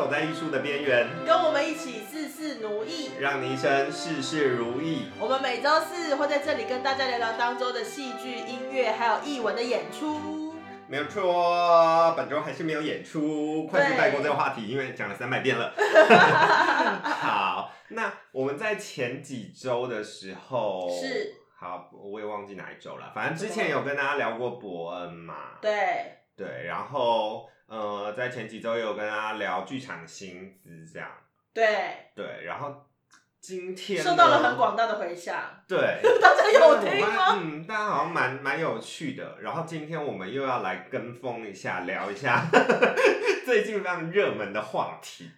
走在艺术的边缘，跟我们一起事事如意，让你一生事事如意。我们每周四会在这里跟大家聊聊当周的戏剧、音乐，还有艺文的演出。没有错，本周还是没有演出，快速带过这个话题，因为讲了三百遍了。好，那我们在前几周的时候是好，我也忘记哪一周了，反正之前有跟大家聊过伯恩嘛。对对，然后呃，在前几周也有跟大家聊剧场薪资这样。对，对，然后今天受到了很广大的回响。对，大家有听吗？嗯，大家好像蛮蛮有趣的。然后今天我们又要来跟风一下，聊一下 最近非常热门的话题，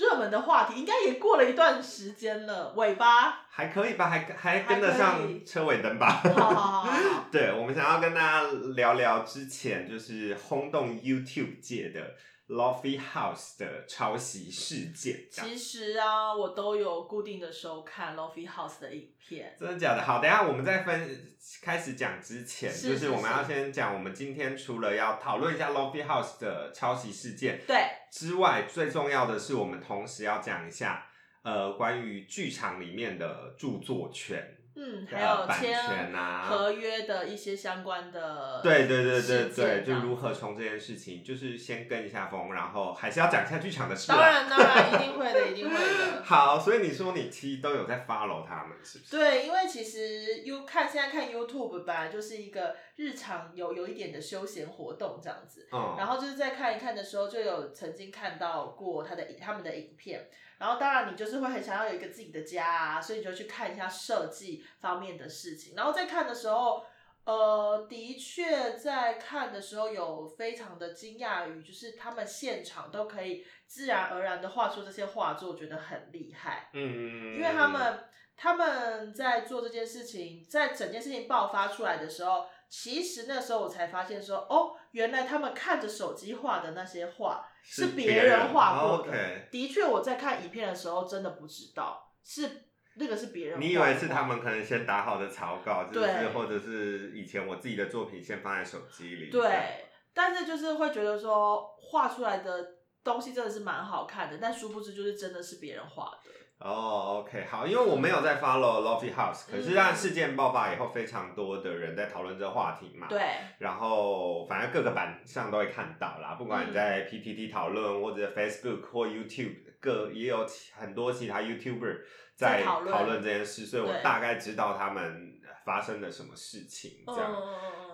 热门的话题应该也过了一段时间了，尾巴。还可以吧？还还跟得上车尾灯吧？好好好好好。对，我们想要跟大家聊聊之前就是轰动 YouTube 界的 Lofi House 的抄袭事件，其实啊，我都有固定的收看 Lofi House 的影片。真的假的？好，等一下我们在分开始讲之前，是就是我们要先讲，我们今天除了要讨论一下 Lofi House 的抄袭事件对，之外，最重要的是我们同时要讲一下，呃，关于剧场里面的著作权嗯，还有签合约的一些相关的。对对对对对，就如何从这件事情，就是先跟一下风，然后还是要讲一下剧场的事、啊。当。然当然，一定会的，一定会的。好，所以你说你其实都有在 follow 他们，是不是？对，因为其实 You 看现在看 YouTube 本来就是一个日常有有一点的休闲活动这样子，嗯，然后就是在看一看的时候，就有曾经看到过他的他们的影片，然后当然你就是会很想要有一个自己的家啊，所以你就去看一下设计方面的事情，然后在看的时候。呃，的确，在看的时候有非常的惊讶于，就是他们现场都可以自然而然的画出这些画作，觉得很厉害。嗯，因为他们他们在做这件事情，在整件事情爆发出来的时候，其实那时候我才发现说，哦，原来他们看着手机画的那些画是别别人人画过的。OK 的确，我在看影片的时候真的不知道是那个是别人。你以为是他们可能先打好的草稿，就是对或者是以前我自己的作品先放在手机里。对，但是就是会觉得说画出来的东西真的是蛮好看的，但殊不知就是真的是别人画的。哦、o k 好，因为我没有在 follow Lofi House，可是嗯让事件爆发以后，非常多的人在讨论这个话题嘛。。对，然后反正各个版上都会看到啦，不管你嗯在 PTT 讨论或者 Facebook 或 YouTube 各也有很多其他 YouTuber 在在讨论这件事，所以我大概知道他们发生了什么事情这样。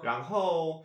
然后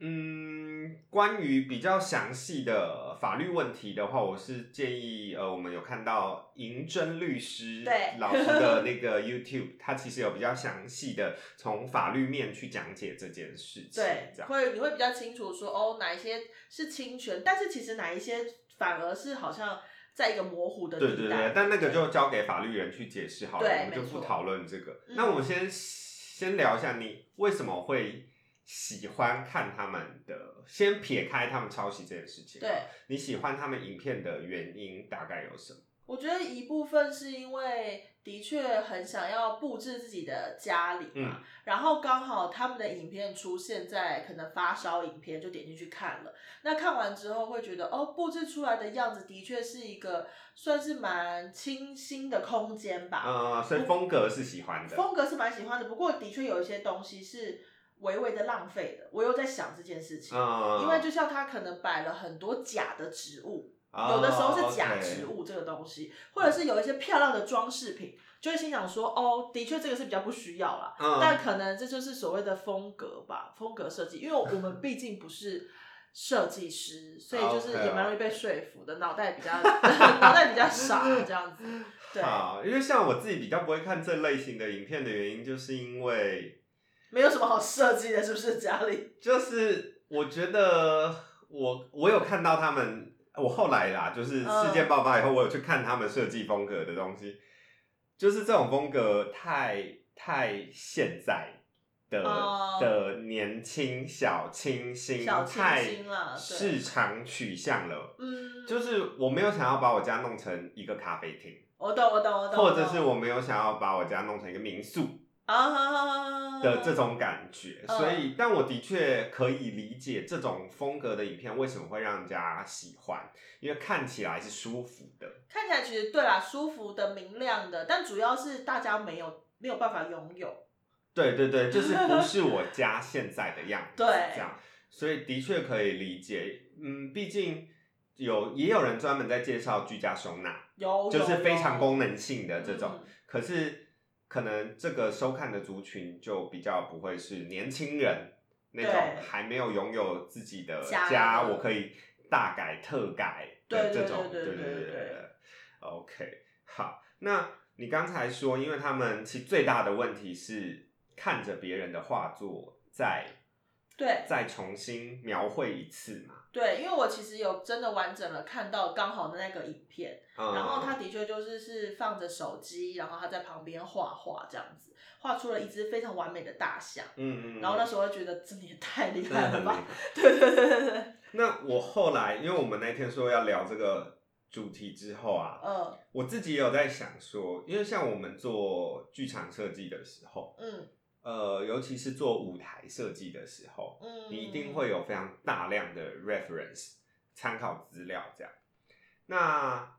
嗯关于比较详细的法律问题的话，我是建议，呃，我们有看到银针律师对老师的那个 YouTube，他其实有比较详细的从法律面去讲解这件事情，对这，样。会你会比较清楚说哦，哪一些是侵权，但是其实哪一些反而是好像在一个模糊的。对对对，但那个就交给法律人去解释好了，我们就不讨论这个。嗯那我们先先聊一下，你为什么会喜欢看他们的？先撇开他们抄袭这件事情，对，你喜欢他们影片的原因大概有什么？我觉得一部分是因为的确很想要布置自己的家里嘛，嗯然后刚好他们的影片出现在可能发烧影片，就点进去看了。那看完之后会觉得，哦，布置出来的样子的确是一个算是蛮清新的空间吧。呃，所以风格是喜欢的。风格是蛮喜欢的，不过的确有一些东西是微微的浪费的。我又在想这件事情，嗯，因为就像他可能摆了很多假的植物，哦有的时候是假植物这个东西，或者是有一些漂亮的装饰品，就会心想说，哦，的确这个是比较不需要啦，嗯但可能这就是所谓的风格吧，风格设计，因为我们毕竟不是。设计师，所以就是也蛮容易被说服的，脑袋比较 脑袋比较傻这样子。对，好，因为像我自己比较不会看这类型的影片的原因，就是因为没有什么好设计的，是不是家里？就是我觉得我我有看到他们，我后来啦，就是嗯事件爆发以后，我有去看他们设计风格的东西，就是这种风格太太现在的、哦的年轻小清新，小清太新啦对市场取向了。嗯，就是我没有想要把我家弄成一个咖啡厅，我懂，我懂，我懂。或者是我没有想要把我家弄成一个民宿，啊的这种感觉，嗯所以，但我的确可以理解这种风格的影片为什么会让人家喜欢，因为看起来是舒服的。看起来其实对啦，舒服的、明亮的，但主要是大家没有没有办法拥有。对对对，就是不是我家现在的样子，对这样，所以的确可以理解。嗯，毕竟有也有人专门在介绍居家收纳，有就是非常功能性的这种，可是可能这个收看的族群就比较不会是年轻人那种还没有拥有自己的家家，我可以大改特改的对对这种，对对对对对对 OK，好，那你刚才说，因为他们其实最大的问题是看着别人的画作再对。再重新描绘一次嘛，对，因为我其实有真的完整的看到刚好的那个影片，嗯、然后他的确就是是放着手机，然后他在旁边画画这样子，画出了一只非常完美的大象。嗯嗯，然后那时候就觉得这也太厉害了吧害！对对对对对，那我后来，因为我们那天说要聊这个主题之后啊，嗯。我自己也有在想说，因为像我们做剧场设计的时候，嗯呃，尤其是做舞台设计的时候，嗯，你一定会有非常大量的 reference 参考资料这样。那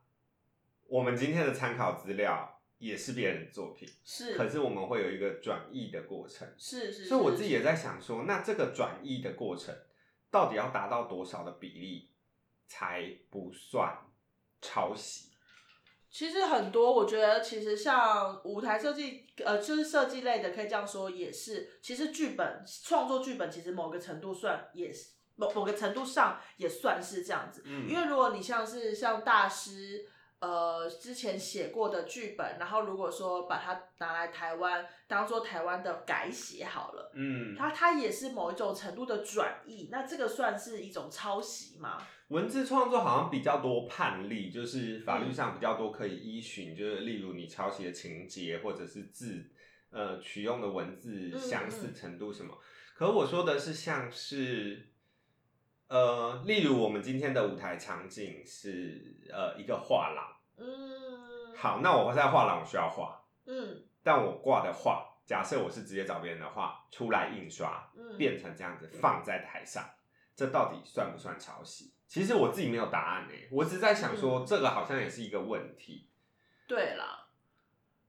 我们今天的参考资料也是别人的作品，是，可是我们会有一个转译的过程，是是，是所以我自己也在想说，那这个转译的过程到底要达到多少的比例才不算抄袭？其实很多，我觉得其实像舞台设计，呃，就是设计类的，可以这样说，也是。其实剧本创作剧本，其实某个程度算也是某某个程度上也算是这样子。嗯因为如果你像是像大师，呃，之前写过的剧本，然后如果说把它拿来台湾当做台湾的改写好了，嗯，它它也是某一种程度的转译，那这个算是一种抄袭吗？文字创作好像比较多判例，就是法律上比较多可以依循，就是例如你抄袭的情节或者是字，呃，取用的文字嗯相似程度什么。可我说的是像是，呃，例如我们今天的舞台场景是呃一个画廊，嗯，，好，那我在画廊我需要画，嗯但我挂的画，假设我是直接找别人的画出来印刷，嗯，变成这样子放在台上，这到底算不算抄袭？其实我自己没有答案诶，我只是在想说，嗯这个好像也是一个问题。对啦，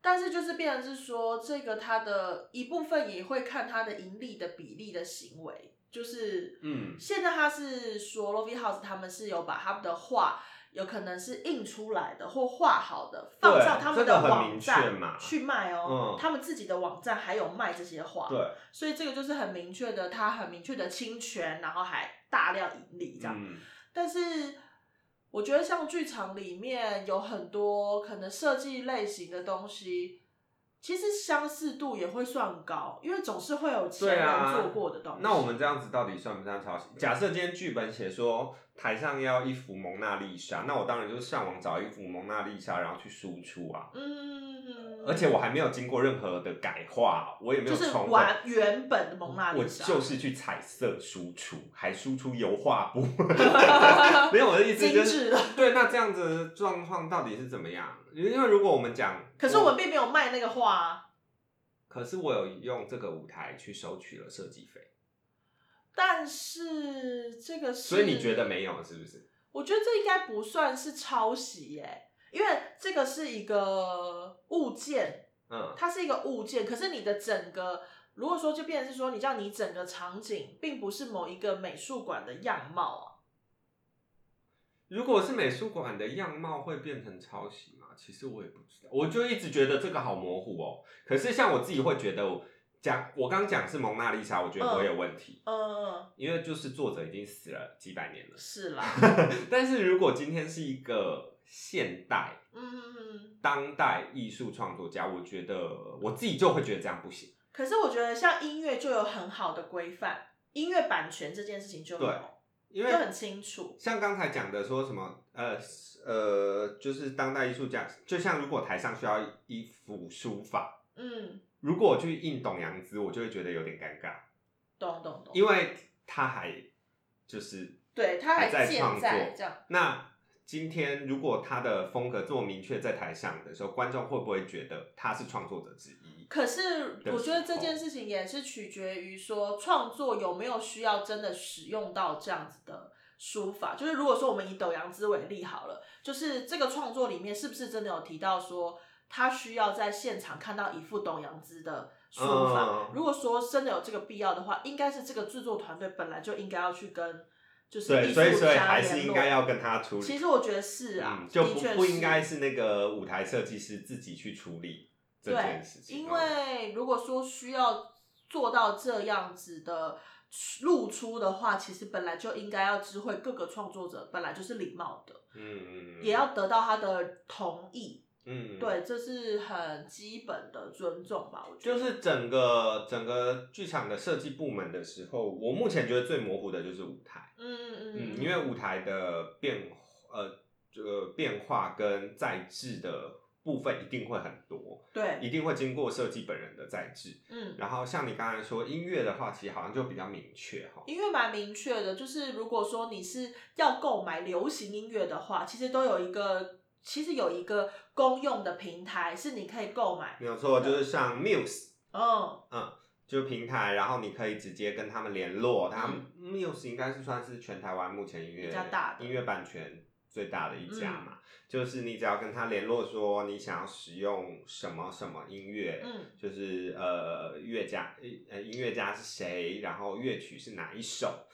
但是就是变成是说，这个它的一部分也会看它的盈利的比例的行为，就是嗯。现在他是说 l o v y House 他们是有把他们的画。有可能是印出来的或画好的，放上他们的网站嘛。去卖哦、嗯。他们自己的网站还有卖这些画，对，所以这个就是很明确的，他很明确的侵权，然后还大量盈利这样。嗯。但是我觉得像剧场里面有很多可能设计类型的东西，其实相似度也会算高，因为总是会有前人做过的东西。那我们这样子到底算不算抄袭？假设今天剧本写说台上要一幅蒙娜丽莎，那我当然就是上网找一幅蒙娜丽莎，然后去输出啊。嗯，而且我还没有经过任何的改画，我也没就是有重绘完原本的蒙娜我丽莎，我就是去彩色输出，还输出油画布。没有我的意思精就是。对，那这样子的状况到底是怎么样？因为如果我们讲，可是我们并没有卖那个画啊，可是我有用这个舞台去收取了设计费，但是这个是，所以你觉得没有是不是？我觉得这应该不算是抄袭耶，因为这个是一个物件，嗯，它是一个物件，可是你的整个，如果说就变成是说，你知道你整个场景并不是某一个美术馆的样貌啊，如果是美术馆的样貌会变成抄袭吗？其实我也不知道，我就一直觉得这个好模糊哦。可是像我自己会觉得，讲我刚讲是蒙娜丽莎，我觉得不会有问题，嗯，因为就是作者已经死了几百年了。是啦，但是如果今天是一个现代嗯，当代艺术创作家，我觉得我自己就会觉得这样不行。可是我觉得像音乐就有很好的规范，音乐版权这件事情就对有，因为就很清楚，像刚才讲的说什么，呃呃，就是当代艺术家，就像如果台上需要一幅书法，嗯，如果我去印董阳姿，我就会觉得有点尴尬，懂懂懂，因为他还就是对，他还在创作在这样，那今天如果他的风格这么明确在台上的时候，观众会不会觉得他是创作者之一？可是我觉得这件事情也是取决于说创作有没有需要真的使用到这样子的书法。就是如果说我们以斗阳之为例好了，就是这个创作里面是不是真的有提到说他需要在现场看到一幅董阳之的书法？嗯如果说真的有这个必要的话，应该是这个制作团队本来就应该要去跟就是对，艺所以所以还是应该要跟他处理。其实我觉得是啊，嗯，就不不应该是那个舞台设计师自己去处理这对件事，情。因哦为如果说需要做到这样子的露出的话，其实本来就应该要知会各个创作者本来就是礼貌的，嗯嗯，嗯也要得到他的同意。嗯，对，这是很基本的尊重吧，我觉得。就是整个整个剧场的设计部门的时候，我目前觉得最模糊的就是舞台。嗯嗯嗯嗯，因为舞台的变呃这个变化跟在制的部分一定会很多，对，一定会经过设计本人的在制。嗯，然后像你刚才说音乐的话，其实好像就比较明确哈。音乐蛮明确的，就是如果说你是要购买流行音乐的话，其实都有一个，其实有一个公用的平台是你可以购买。没有错，就是像 Muse。嗯嗯，就平台，然后你可以直接跟他们联络。他们 Muse 应该是算是全台湾目前音乐嗯比较大的音乐版权最大的一家嘛。就是你只要跟他联络说你想要使用什么什么音乐，嗯，就是呃乐家呃音乐家是谁，然后乐曲是哪一首。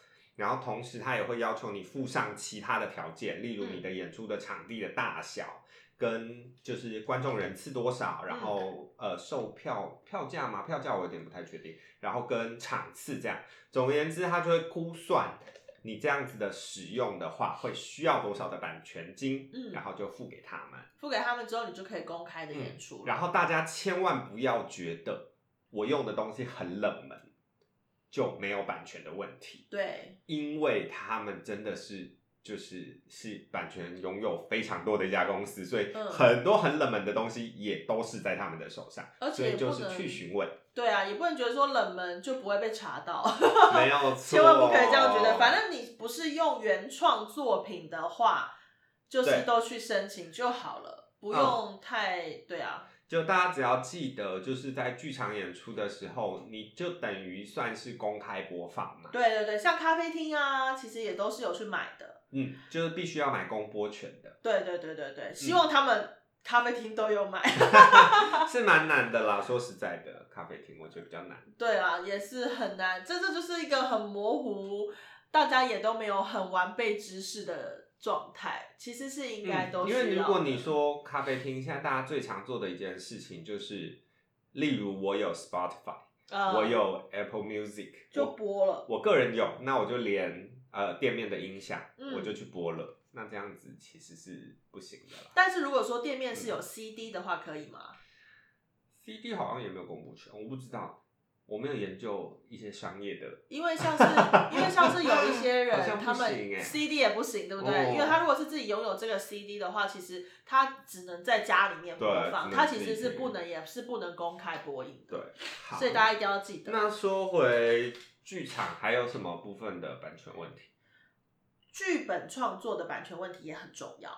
然后同时，他也会要求你附上其他的条件，例如你的演出的场地的大小，跟就是观众人次多少，然后呃售票票价嘛，票价我有点不太确定，然后跟场次这样。总而言之，他就会估算你这样子的使用的话，会需要多少的版权金，嗯然后就付给他们。付给他们之后，你就可以公开的演出、嗯然后大家千万不要觉得我用的东西很冷门就没有版权的问题，对，因为他们真的是就是是版权拥有非常多的一家公司，所以嗯。很多很冷门的东西也都是在他们的手上，而所以就是去询问，对啊，也不能觉得说冷门就不会被查到，没有错，千万不可以这样觉得。反正你不是用原创作品的话，就是对。都去申请就好了，不用太、对啊，就大家只要记得，就是在剧场演出的时候，你就等于算是公开播放嘛。对对对，像咖啡厅啊，其实也都是有去买的。嗯，就是必须要买公播权的，对对对对嗯对，希望他们咖啡厅都有买。是蛮难的啦。说实在的，咖啡厅我觉得比较难。对啊，也是很难，这这就是一个很模糊，大家也都没有很完备知识的状态。其实是应该都因为如果你说咖啡厅，现在大家最常做的一件事情就是，例如我有 Spotify，、呃我有 Apple Music，就播了，我个人有，那我就连呃店面的音响、嗯我就去播了。那这样子其实是不行的啦。但是如果说店面是有 CD 的话，可以吗？CD 好像也没有公布权，我不知道，我没有研究一些商业的。因为像是因为像是有一些人他们 CD 也不行，对不对？哦因为他如果是自己拥有这个 CD 的话，其实他只能在家里面播放，他其实是不能也是不能公开播映的。对，所以大家一定要记得。那说回剧场，还有什么部分的版权问题？剧本创作的版权问题也很重要。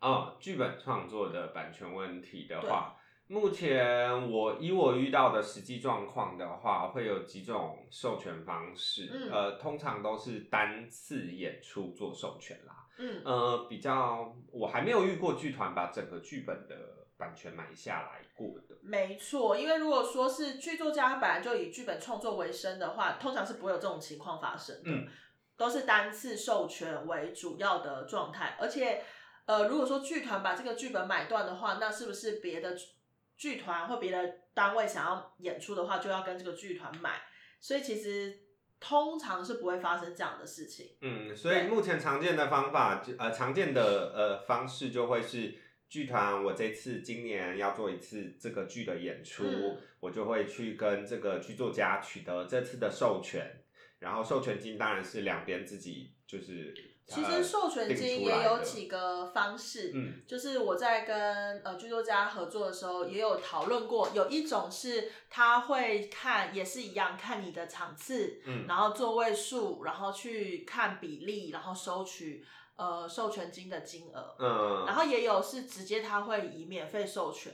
哦，剧本创作的版权问题的话，目前我以我遇到的实际状况的话，会有几种授权方式，嗯呃，通常都是单次演出做授权啦。嗯，呃，比较我还没有遇过剧团把整个剧本的版权买下来过的。没错，因为如果说是剧作家他本来就以剧本创作为生的话，通常是不会有这种情况发生的。嗯都是单次授权为主要的状态，而且，呃，如果说剧团把这个剧本买断的话，那是不是别的剧团或别的单位想要演出的话，就要跟这个剧团买？所以其实通常是不会发生这样的事情。嗯，所以目前常见的方法，就呃，常见的呃方式就会是剧团，我这次今年要做一次这个剧的演出，嗯我就会去跟这个剧作家取得这次的授权，然后授权金当然是两边自己就是。其呃实授权金也有几个方式，嗯。就是我在跟呃剧作家合作的时候，也有讨论过，有一种是他会看，也是一样看你的场次，嗯。然后座位数，然后去看比例，然后收取呃授权金的金额，嗯，然后也有是直接他会以免费授权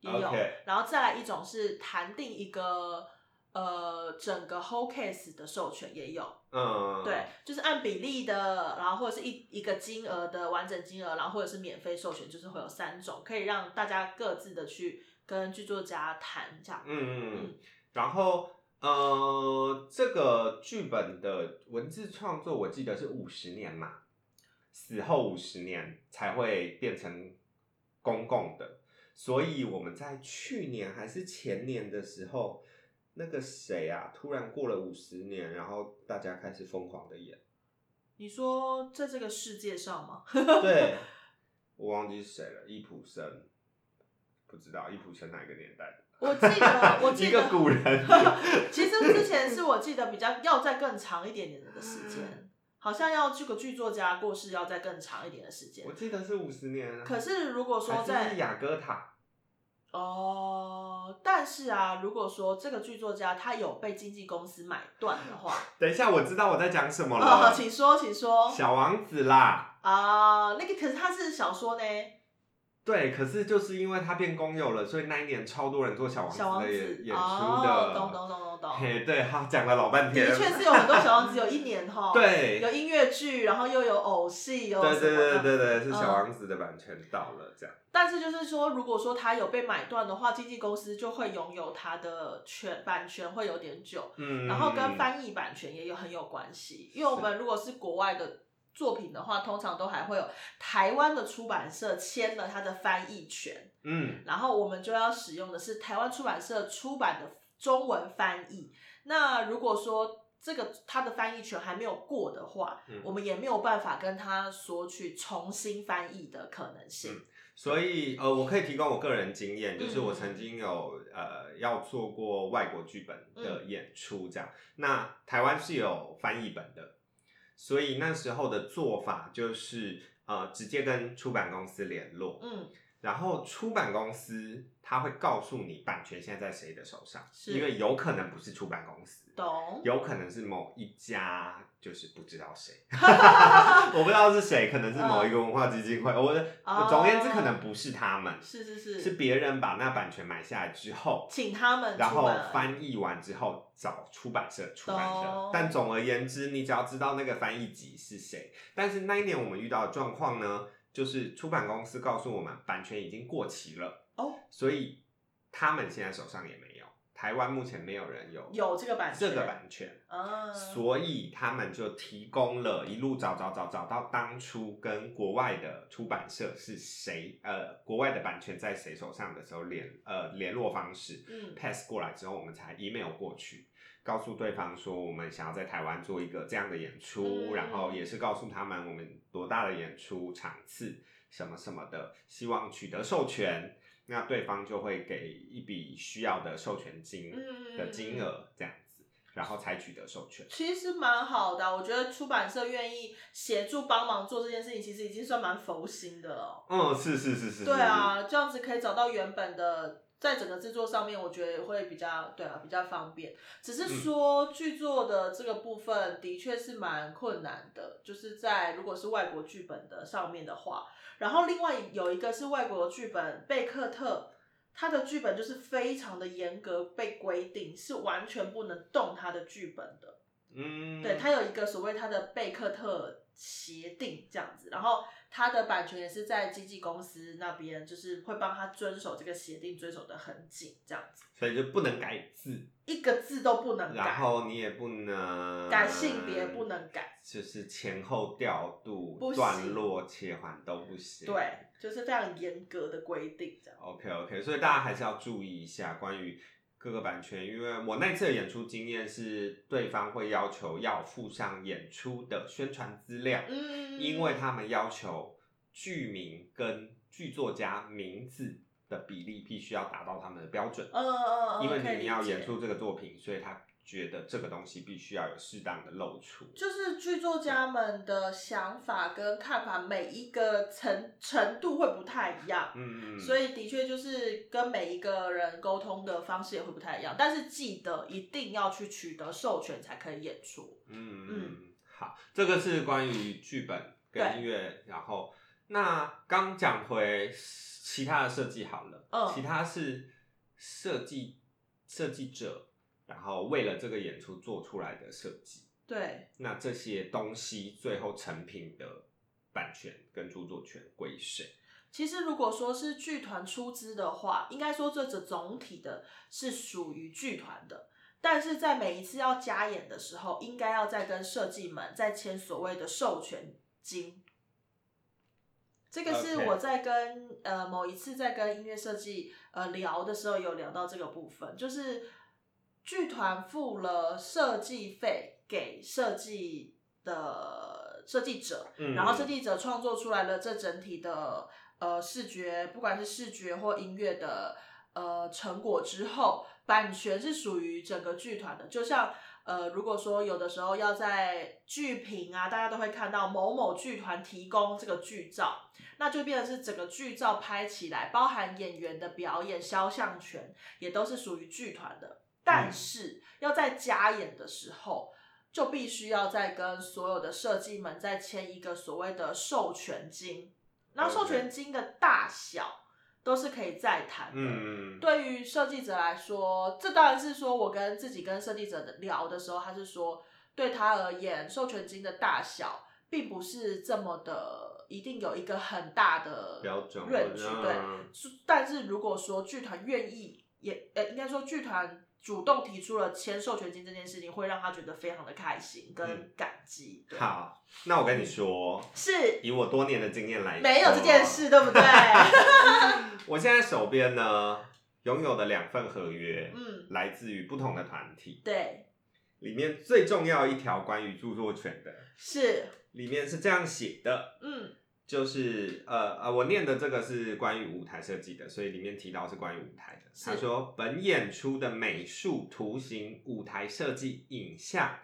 也有然后再来一种是谈定一个呃整个 whole case 的授权也有，嗯，对，就是按比例的，然后或者是一一个金额的完整金额，然后或者是免费授权，就是会有三种，可以让大家各自的去跟剧作家谈这样。嗯嗯。嗯，然后呃，这个剧本的文字创作，我记得是五十年嘛，死后五十年才会变成公共的，所以我们在去年还是前年的时候，那个谁啊，突然过了五十年，然后大家开始疯狂的演，你说在这个世界上吗？对，我忘记是谁了，易卜生，不知道易卜生哪个年代的。我记得，我一记得 个古人，其实之前是我记得比较要再更长一点点的时间，好像要这个剧作家过世要再更长一点的时间我。记得是五十年啊。可是如果说在雅歌塔，哦，但是啊，如果说这个剧作家他有被经纪公司买断的话，等一下我知道我在讲什么了。哦，请说，请说。小王子啦，啊，那个可是他是小说呢，对，可是就是因为他变公有了，所以那一年超多人做小王小王子的演子演出哦，的。懂懂懂懂懂。嘿，对，他讲了老半天。的确是有很多小王子，有一年哈，，对，有音乐剧，然后又有偶戏，有对对什么的对对对，是嗯小王子的版权到了这样。但是就是说，如果说他有被买断的话，经纪公司就会拥有他的权版权会有点久，嗯，然后跟翻译版权也有很有关系。因为我们如果是国外的作品的话，通常都还会有台湾的出版社签了他的翻译权，嗯然后我们就要使用的是台湾出版社出版的中文翻译。那如果说这个他的翻译权还没有过的话，嗯我们也没有办法跟他索取重新翻译的可能性。嗯所以呃，我可以提供我个人经验，就是嗯我曾经有呃要做过外国剧本嗯的演出，这样。那台湾是有翻译本的，所以那时候的做法就是呃直接跟出版公司联络，然后出版公司他会告诉你版权现在在谁的手上，是因为有可能不是出版公司，懂。有可能是某一家，就是不知道谁，我不知道是谁，可能是某一个文化基金会。我的哦总而言之，可能不是他们，是是是，是别人把那版权买下来之后，请他们然后翻译完之后找出版社出版社。但总而言之，你只要知道那个翻译集是谁。但是那一年我们遇到的状况呢，就是出版公司告诉我们版权已经过期了，哦，所以他们现在手上也没有。台湾目前没有人有有这个版权这个版权，啊，所以他们就提供了一路找找找找到当初跟国外的出版社是谁，呃，国外的版权在谁手上的时候联呃联络方式嗯 pass 过来之后，我们才 email 过去，告诉对方说我们想要在台湾做一个这样的演出，嗯然后也是告诉他们我们多大的演出场次什么什么的，希望取得授权。那对方就会给一笔需要的授权金嗯的金额，这样子，然后才取得授权。其实蛮好的啊，我觉得出版社愿意协助帮忙做这件事情，其实已经算蛮佛心的了。嗯，是是是是，对啊，这样子可以找到原本的，在整个制作上面，我觉得会比较对啊，比较方便。只是说剧作的这个部分的确是蛮困难的，就是在如果是外国剧本的上面的话，然后另外有一个是外国的剧本，贝克特。他的剧本就是非常的严格被规定，是完全不能动他的剧本的。嗯，对，他有一个所谓他的贝克特协定这样子，然后它的版权也是在经纪公司那边，就是会帮他遵守这个协定，遵守的很紧这样子，所以就不能改字，一个字都不能改然，后你也不能改性别不，能改，就是前后调度不、段落切换都不行。对，就是非常严格的规定这样。，OK OK，所以大家还是要注意一下关于各个版权，因为我那次的演出经验是，对方会要求要附上演出的宣传资料，嗯，因为他们要求剧名跟剧作家名字的比例必须要达到他们的标准。嗯嗯嗯，因为你要演出这个作品，所以他觉得这个东西必须要有适当的露出。就是剧作家们的想法跟看法，每一个程程度会不太一样。嗯嗯，所以的确就是跟每一个人沟通的方式也会不太一样，但是记得一定要去取得授权才可以演出。嗯嗯，好，这个是关于剧本跟音乐，然后那刚讲回其他的设计好了，嗯其他是设计设计者，然后为了这个演出做出来的设计。对，那这些东西最后成品的版权跟著作权归谁？其实如果说是剧团出资的话，应该说这这总体的是属于剧团的。但是在每一次要加演的时候，应该要再跟设计们再签所谓的授权金。这个是我在跟呃某一次在跟音乐设计呃聊的时候有聊到这个部分，就是剧团付了设计费给设计的设计者，嗯然后设计者创作出来了这整体的呃视觉，不管是视觉或音乐的呃成果之后，版权是属于整个剧团的。就像呃，如果说有的时候要在剧评啊，大家都会看到某某剧团提供这个剧照，那就变成是整个剧照拍起来，包含演员的表演、肖像权，也都是属于剧团的。但是要在加演的时候，就必须要再跟所有的设计们再签一个所谓的授权金，然后授权金的大小都是可以再谈的。嗯，对于设计者来说，这当然是说我跟自己跟设计者的聊的时候，他是说对他而言，授权金的大小并不是这么的，一定有一个很大的标准对。但是如果说剧团愿意，也呃，应该说剧团主动提出了签授权金这件事情，会让他觉得非常的开心跟嗯感激。对，好，那我跟你说，是以我多年的经验来说，没有这件事，对不对？我现在手边呢拥有的两份合约，嗯，来自于不同的团体，对，里面最重要一条关于著作权的，是，里面是这样写的，嗯就是呃呃，我念的这个是关于舞台设计的，所以里面提到是关于舞台的。是。他说，本演出的美术、图形、舞台设计、影像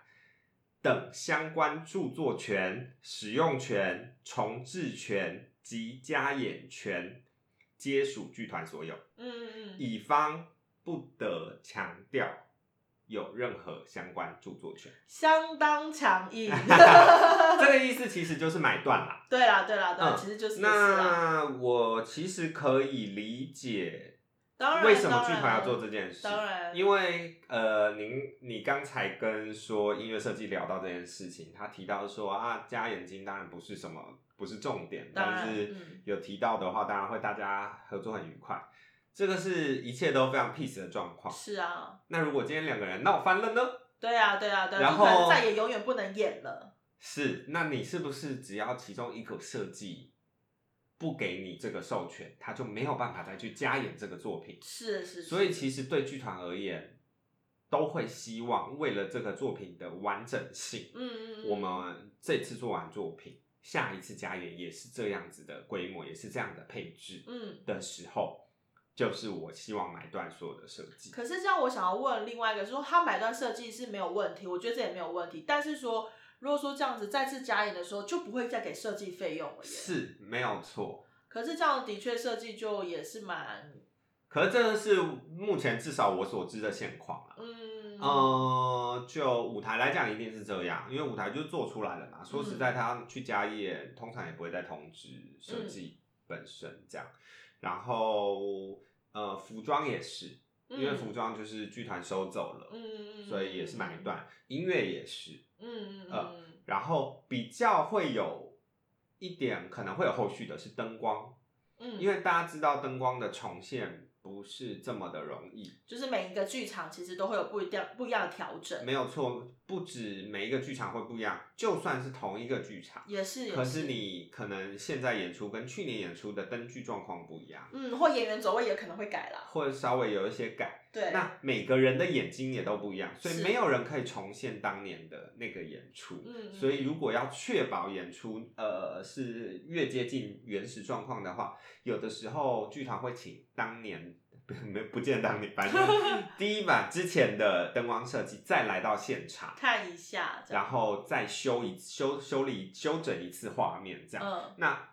等相关著作权、使用权、重置权及加演权，皆属剧团所有，嗯嗯嗯，乙方不得强调有任何相关著作权。相当强硬。这个意思其实就是买断啦。对啦对啦对啦，嗯其实就是。那我其实可以理解当然，为什么剧团要做这件事。当然，因为呃，您你刚才跟说音乐设计聊到这件事情，他提到说啊，加眼睛当然不是什么不是重点，但是嗯有提到的话，当然会大家合作很愉快。这个是一切都非常 peace 的状况。是啊，那如果今天两个人闹翻了呢？对啊对啊对啊，然就可能后再也永远不能演了。是，那你是不是只要其中一个设计不给你这个授权，他就没有办法再去加演这个作品？是是，所以其实对剧团而言，都会希望为了这个作品的完整性，嗯嗯嗯，我们这次做完作品，下一次加演也是这样子的规模，也是这样的配置嗯。的时候，就是我希望买断所有的设计。可是这样，我想要问另外一个说，他买断设计是没有问题，我觉得这也没有问题。但是说，如果说这样子再次加演的时候，就不会再给设计费用了耶。是没有错，可是这样的确设计就也是蛮，可是这个是目前至少我所知的现况啊。嗯，呃，就舞台来讲，一定是这样，因为舞台就做出来了嘛。说嗯实在，他去加演，通常也不会再通知设计本身这样。然后，呃，服装也是，因为嗯服装就是剧团收走了，嗯嗯嗯，所以也是买断。音乐也是，嗯，然后比较会有一点可能会有后续的是灯光，嗯，因为大家知道灯光的重现不是这么的容易。就是每一个剧场其实都会有不一样不一样的调整，没有错，不止每一个剧场会不一样，就算是同一个剧场，也是，可是你可能现在演出跟去年演出的灯具状况不一样，嗯，或演员走位也可能会改啦，或者稍微有一些改。对，那每个人的眼睛也都不一样，所以是没有人可以重现当年的那个演出。嗯，嗯所以如果要确保演出呃是越接近原始状况的话，有的时候剧团会请当年不 没不见当你，反正第一版之前的灯光设计再来到现场。看一下，然后再修一修修理修整一次画面，这样。嗯那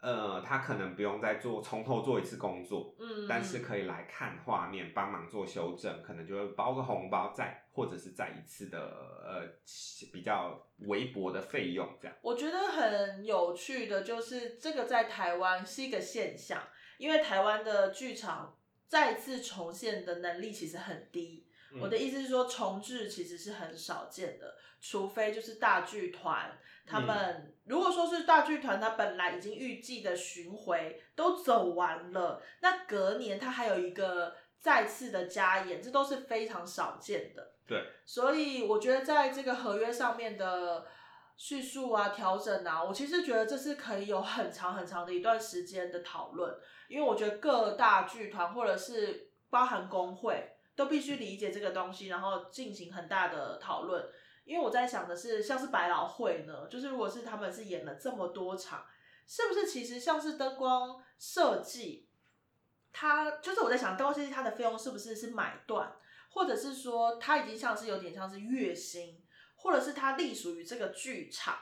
呃，他可能不用再做从头做一次工作，嗯，但是可以来看画面，帮忙做修正，可能就会包个红包再，或者是再一次的呃比较微薄的费用这样。我觉得很有趣的就是这个在台湾是一个现象，因为台湾的剧场再次重现的能力其实很低。我的意思是说，重置其实是很少见的，除非就是大剧团，他们如果说是大剧团，他本来已经预计的巡回都走完了，那隔年他还有一个再次的加演，这都是非常少见的。对，所以我觉得在这个合约上面的叙述啊、调整啊，我其实觉得这是可以有很长很长的一段时间的讨论，因为我觉得各大剧团或者是包含工会。都必须理解这个东西，然后进行很大的讨论。因为我在想的是，像是百老汇呢，就是如果是他们是演了这么多场，是不是其实像是灯光设计，它就是我在想灯光设计它的费用是不是是买断，或者是说它已经像是有点像是月薪，或者是它隶属于这个剧场。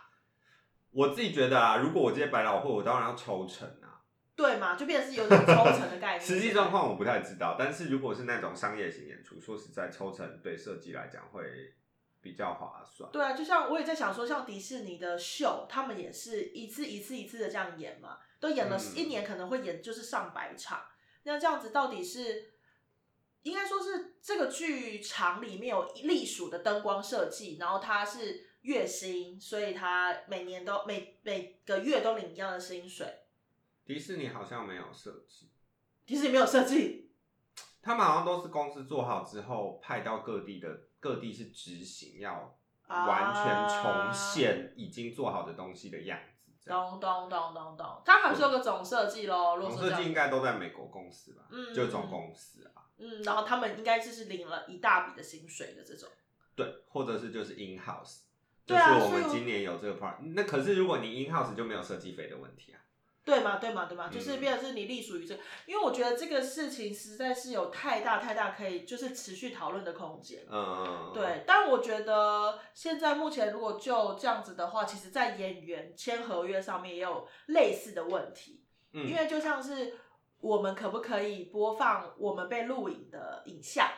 我自己觉得啊，如果我接百老汇，我当然要抽成啊。对嘛，就变成是有点抽成的概念。实际状况我不太知道，但是如果是那种商业型演出，说实在，抽成对设计来讲会比较划算。对啊，就像我也在想说，像迪士尼的秀，他们也是一次一次一次的这样演嘛，都演了一年，可能会演就是上百场。那这样子到底是应该说是这个剧场里面有隶属的灯光设计，然后它是月薪，所以他每年都每每个月都领一样的薪水。迪士尼好像没有设计，迪士尼没有设计，他们好像都是公司做好之后派到各地的，各地是执行，要完全重现已经做好的东西的样子。咚咚咚咚咚，它还是有个总设计喽。总设计应该都在美国公司吧？嗯，就总公司啊。嗯，然后他们应该就是领了一大笔的薪水的这种。对，或者是就是 in house，就是我们今年有这个 part。那可是如果你 in house 就没有设计费的问题啊。对嘛，对嘛，对嘛，就是变成是你隶属于这，因为我觉得这个事情实在是有太大太大可以就是持续讨论的空间。嗯，对。但我觉得现在目前如果就这样子的话，其实，在演员签合约上面也有类似的问题。嗯，因为就像是我们可不可以播放我们被录影的影像？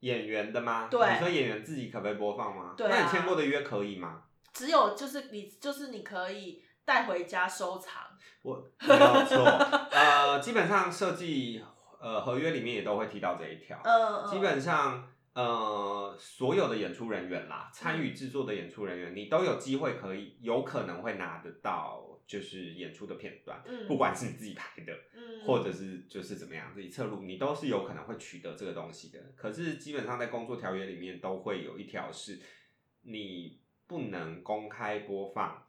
演员的吗？对。你说演员自己可不可以播放吗？对。那你签过的约可以吗？只有就是你就是你可以带回家收藏。我没有错，呃，基本上设计呃合约里面也都会提到这一条。嗯基本上呃所有的演出人员啦，参与制作的演出人员，你都有机会可以有可能会拿得到，就是演出的片段，嗯，不管是你自己拍的，嗯，或者是就是怎么样自己侧录，你都是有可能会取得这个东西的。可是基本上在工作条约里面都会有一条是，你不能公开播放，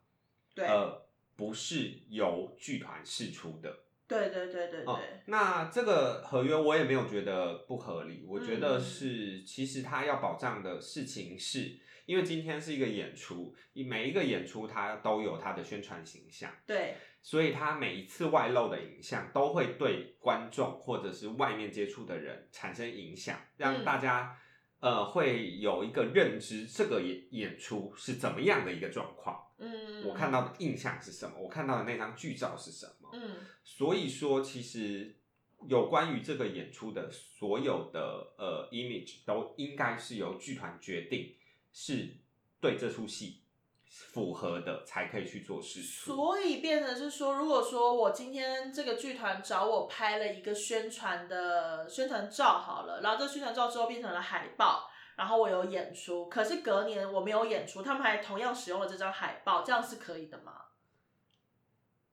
对，呃。不是由剧团释出的，对对对对对。那这个合约我也没有觉得不合理，我觉得是其实他要保障的事情是，因为今天是一个演出，每一个演出它都有它的宣传形象，对，所以它每一次外露的影像都会对观众或者是外面接触的人产生影响，让大家呃会有一个认知，这个演演出是怎么样的一个状况。嗯，我看到的印象是什么？我看到的那张剧照是什么？嗯，所以说其实有关于这个演出的所有的呃 image 都应该是由剧团决定，是对这出戏符合的才可以去做事。所以变成是说，如果说我今天这个剧团找我拍了一个宣传的宣传照好了，然后这宣传照之后变成了海报。然后我有演出，可是隔年我没有演出，他们还同样使用了这张海报，这样是可以的吗？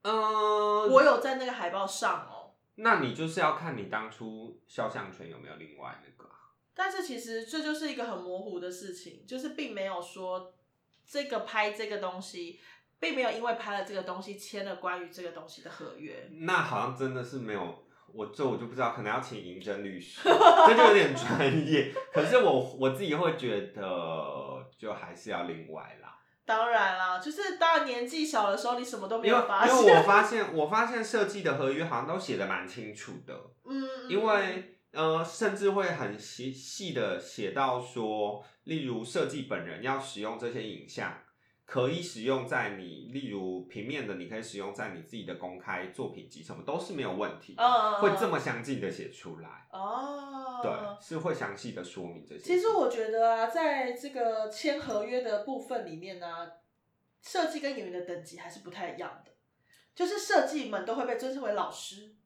嗯，我有在那个海报上哦。那你就是要看你当初肖像权有没有另外那个。但是其实这就是一个很模糊的事情，就是并没有说这个拍这个东西，并没有因为拍了这个东西签了关于这个东西的合约。那好像真的是没有。我这我就不知道，可能要请银针律师，这就有点专业。可是我我自己会觉得，就还是要另外啦。当然啦，就是当然年纪小的时候，你什么都没有发现。因为我发现，我发现设计的合约好像都写的蛮清楚的。嗯。因为呃，甚至会很细细的写到说，例如设计本人要使用这些影像。可以使用在你，例如平面的，你可以使用在你自己的公开作品集，什么都是没有问题会这么详尽的写出来。哦，对，是会详细的说明这些。其实我觉得啊，在这个签合约的部分里面呢、设计跟演员的等级还是不太一样的。就是设计们都会被尊称为老师，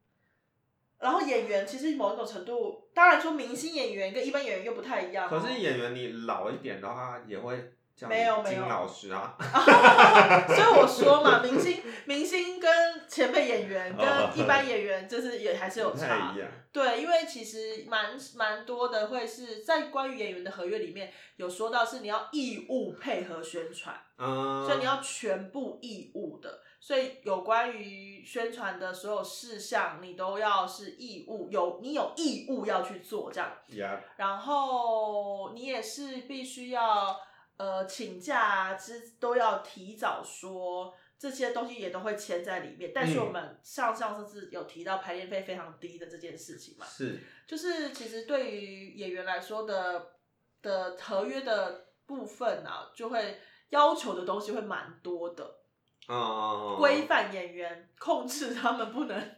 然后演员其实某一种程度，当然说明星演员跟一般演员又不太一样、哦。可是演员你老一点的话，也会叫你没有没有金老师啊。所以我说嘛，明星明星跟前辈演员跟一般演员，就是也还是有不太差一。样。对，因为其实蛮蛮多的会是在关于演员的合约里面有说到，是你要义务配合宣传，嗯，所以你要全部义务的。所以有关于宣传的所有事项，你都要是义务，有你有义务要去做这样。呀，然后你也是必须要呃请假啊，之都要提早说，这些东西也都会签在里面。但是嗯。我们上上次有提到排练费非常低的这件事情嘛，是，就是其实对于演员来说的的合约的部分啊，就会要求的东西会蛮多的，嗯，规范演员，控制他们不能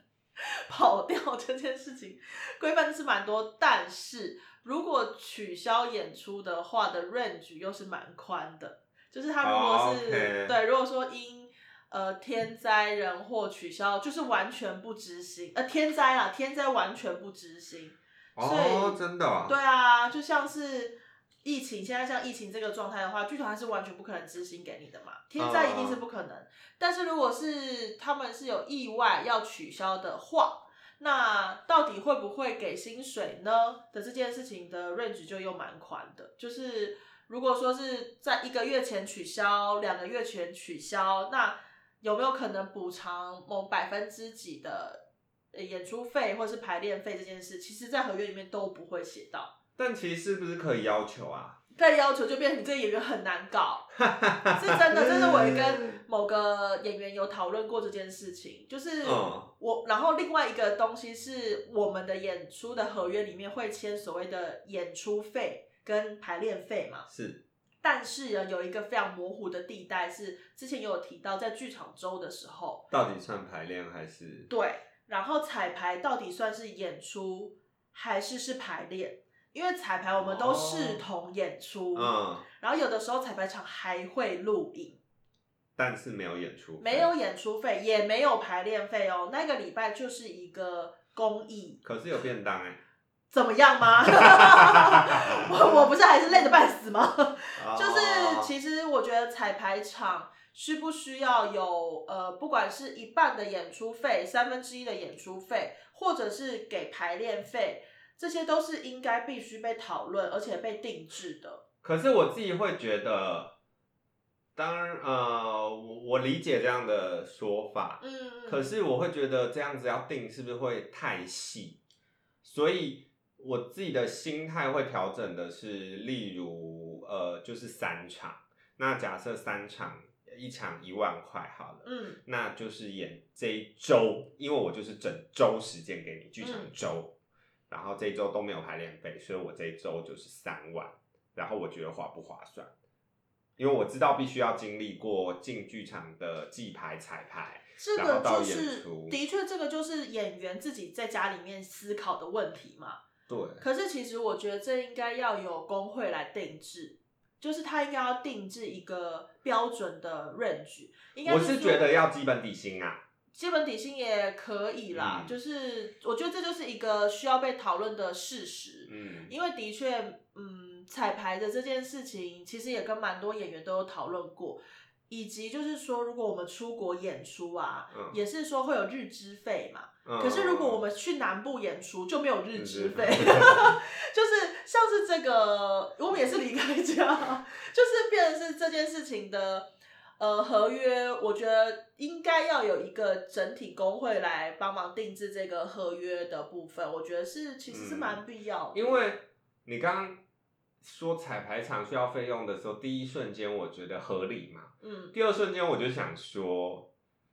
跑掉这件事情，规范是蛮多。但是如果取消演出的话的 range 又是蛮宽的，就是他如果是、对，如果说因呃天灾人祸取消，就是完全不执行，呃天灾啊，天灾完全不执行。所哦，以真的啊，对啊，就像是疫情，现在像疫情这个状态的话，剧团是完全不可能执行给你的嘛，天灾一定是不可能。但是如果是他们是有意外要取消的话，那到底会不会给薪水呢？的这件事情的 range 就又蛮宽的，就是如果说是在一个月前取消，两个月前取消，那有没有可能补偿某百分之几的呃演出费或是排练费这件事？其实，在合约里面都不会写到。但其实是不是可以要求啊？再要求就变成你这个演员很难搞，是真的。真的我也跟某个演员有讨论过这件事情，就是嗯我，然后另外一个东西是我们的演出的合约里面会签所谓的演出费跟排练费嘛，是，但是呢有一个非常模糊的地带是之前有提到在剧场周的时候，到底算排练还是？对，然后彩排到底算是演出还是是排练？因为彩排我们都视同演出，嗯，然后有的时候彩排场还会录影，但是没有演出，没有，演出费，也没有排练费哦。那个礼拜就是一个公益，可是有便当哎，怎么样吗？我我不是还是累得半死吗？就是哦其实我觉得彩排场需不需要有呃，不管是一半的演出费、三分之一的演出费，或者是给排练费，这些都是应该必须被讨论而且被定制的。可是我自己会觉得，当然呃，我我理解这样的说法，嗯，可是我会觉得这样子要定是不是会太细？所以我自己的心态会调整的是，例如呃，就是三场，那假设三场一场一万块好了，嗯。那就是演这一周，因为我就是整周时间给你剧场嗯。周，然后这一周都没有排练费，所以我这一周就是三万，然后我觉得划不划算？因为我知道必须要经历过进剧场的记排彩排，这个就是出的确，这个就是演员自己在家里面思考的问题嘛。对，可是其实我觉得这应该要有工会来定制，就是他应该要定制一个标准的 range。应该我是觉得要基本底薪啊，基本底薪也可以啦，嗯就是我觉得这就是一个需要被讨论的事实。嗯，因为的确，嗯，彩排的这件事情，其实也跟蛮多演员都有讨论过，以及就是说，如果我们出国演出啊，嗯也是说会有日资费嘛。嗯可是如果我们去南部演出，就没有日资费，就是像是这个，我们也是离开家，就是变成是这件事情的。呃，合约我觉得应该要有一个整体工会来帮忙定制这个合约的部分，我觉得是其实是蛮必要的。因为你刚刚说彩排场需要费用的时候，第一瞬间我觉得合理嘛，嗯，第二瞬间我就想说，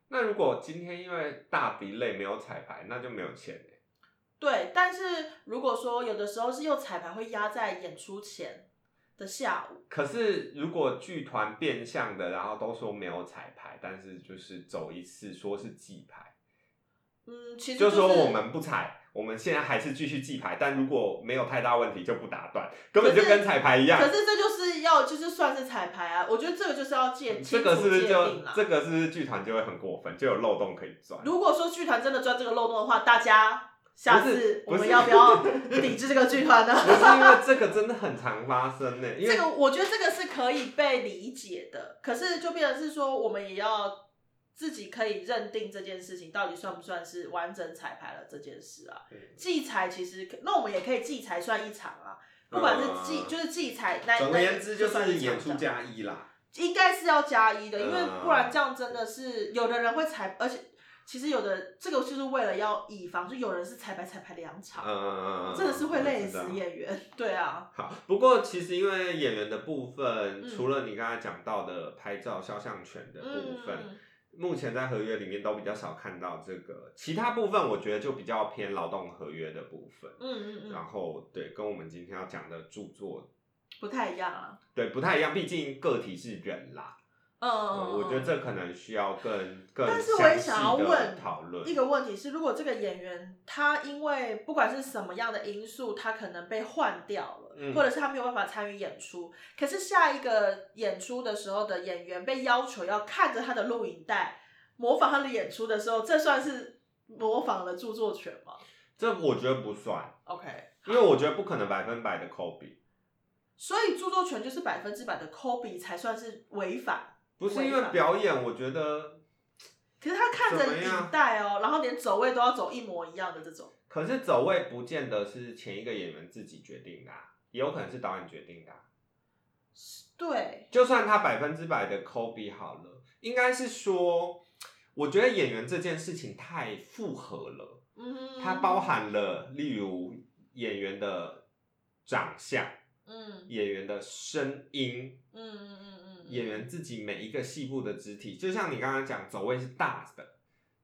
那如果今天因为大 delay 没有彩排，那就没有钱欸对。但是如果说有的时候是用彩排会压在演出前的下午。可是如果剧团变相的，然后都说没有彩排，但是就是走一次说是记牌，嗯，其实就是说我们不彩，我们现在还是继续记牌，但如果没有太大问题就不打断，根本就跟彩排一样。可是这就是要就是算是彩排啊，我觉得这个就是要界这清楚个是不是就。这个是不是剧团就会很过分，就有漏洞可以钻？如果说剧团真的钻这个漏洞的话，大家下次我们要不要抵制这个剧团呢？不是因为这个真的很常发生呢，因为这个我觉得这个是可以被理解的，可是就变成是说，我们也要自己可以认定这件事情到底算不算是完整彩排了这件事啊。嗯祭彩其实可，那我们也可以祭彩算一场啊，不管是祭、嗯就是祭彩那总而言之就算是演出加一啦。应该是要加一的，因为嗯不然这样真的是有的人会彩，而且其实有的这个就是为了要以防，就有人是彩排彩排两场，嗯嗯嗯嗯，真的是会累死演员。对啊，好，不过其实因为演员的部分，嗯除了你刚才讲到的拍照肖像权的部分，嗯，目前在合约里面都比较少看到这个。其他部分我觉得就比较偏劳动合约的部分。嗯嗯嗯，然后对，跟我们今天要讲的著作不太一样啊。对不太一样，毕竟个体是人啦。嗯我觉得这可能需要更更但是我也想要的问讨论一个问题是，如果这个演员他因为不管是什么样的因素，他可能被换掉了，嗯或者是他没有办法参与演出，可是下一个演出的时候的演员被要求要看着他的录影带模仿他的演出的时候，这算是模仿了著作权吗这我觉得不算，？OK，因为我觉得不可能百分百的 copy。所以著作权就是百分之百的 copy 才算是违反。不是因为表演，我觉得可是他看着怎么样？影带哦，然后连走位都要走一模一样的这种。可是走位不见得是前一个演员自己决定的、啊，也有可能是导演决定的啊、对，就算他百分之百的 copy 好了，应该是说，我觉得演员这件事情太复合了，嗯，它包含了例如演员的长相、嗯。演员的声音、嗯嗯嗯嗯，演员自己每一个细部的肢体，就像你刚刚讲，走位是大的，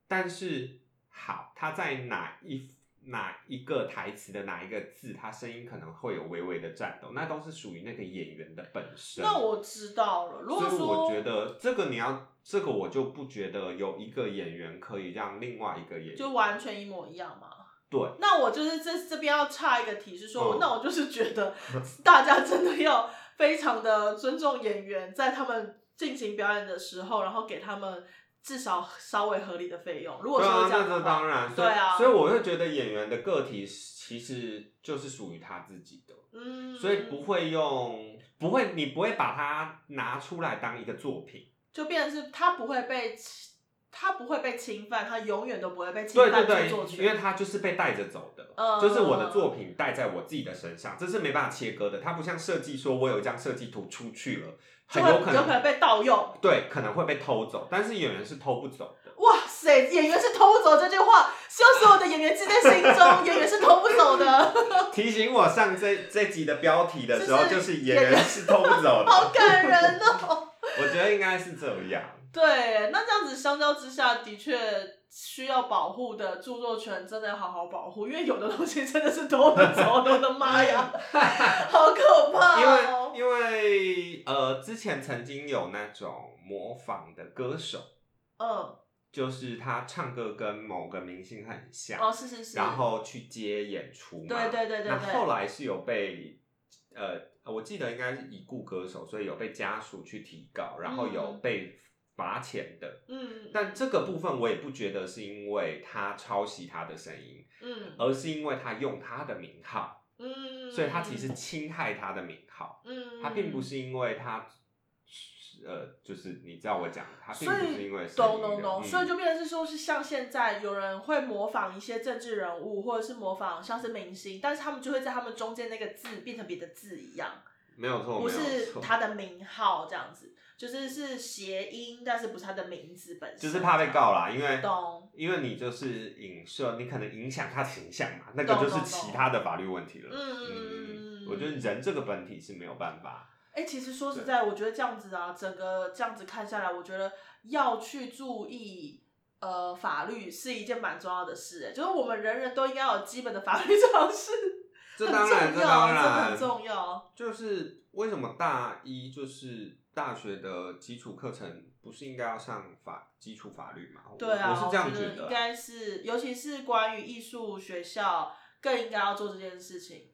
但是好，他在哪一哪一个台词的哪一个字，他声音可能会有微微的颤抖，那都是属于那个演员的本身。那我知道了。如果所以说我觉得这个你要，这个我就不觉得有一个演员可以让另外一个演员就完全一模一样嘛。对。那我就是这这边要差一个题，是说，嗯那我就是觉得 大家真的要非常的尊重演员，在他们进行表演的时候，然后给他们至少稍微合理的费用。如果是这样那这的话，当然，对啊所以我会觉得演员的个体其实就是属于他自己的，嗯，所以不会用，不会，你不会把它拿出来当一个作品。就变成是他不会被侵他不会被侵犯，他永远都不会被侵犯对对对作，权。因为他就是被带着走的，嗯就是我的作品带在我自己的身上，这是没办法切割的。它不像设计说，我有一张设计图出去了，很有可能有可能被盗用。对，可能会被偷走，但是演员是偷不走的。哇塞，演员是偷不走这句话，希望所有的演员记在心中，演员是偷不走的，提醒我上这这集的标题的时候，就是就是演员是偷不走的。好感人哦。我觉得应该是这样。对，那这样子相较之下，的确需要保护的著作权真的要好好保护，因为有的东西真的是偷的，我的妈呀，好可怕因哦。为因为呃，之前曾经有那种模仿的歌手，嗯，就是他唱歌跟某个明星很像，哦，是是是，然后去接演出嘛。对对对对那对后来是有被呃，我记得应该是已故歌手，所以有被家属去提告，然后有嗯被罚钱的。嗯，但这个部分我也不觉得是因为他抄袭他的声音，嗯。而是因为他用他的名号，嗯，所以他其实侵害他的名号。嗯，他并不是因为他，呃，就是你知道我讲，他并不是因为声懂音的懂懂，嗯。所以就变成是说，是像现在有人会模仿一些政治人物，或者是模仿像是明星，但是他们就会在他们中间那个字变成别的字一样，没有错，不是他的名号这样子，就是是谐音，但是不是他的名字本身，就是怕被告啦，因为懂因为你就是影射，你可能影响他形象嘛，那个就是其他的法律问题了。嗯嗯嗯嗯我觉得人这个本体是没有办法。哎、其实说实在，我觉得这样子啊，整个这样子看下来，我觉得要去注意呃法律是一件蛮重要的事、哎，就是我们人人都应该有基本的法律 常识。这很当然，这重要当真的很，重要。就是为什么大一就是大学的基础课程不是应该要上法基础法律嘛？我对啊，我是这样觉觉得应该是，尤其是关于艺术学校，更应该要做这件事情。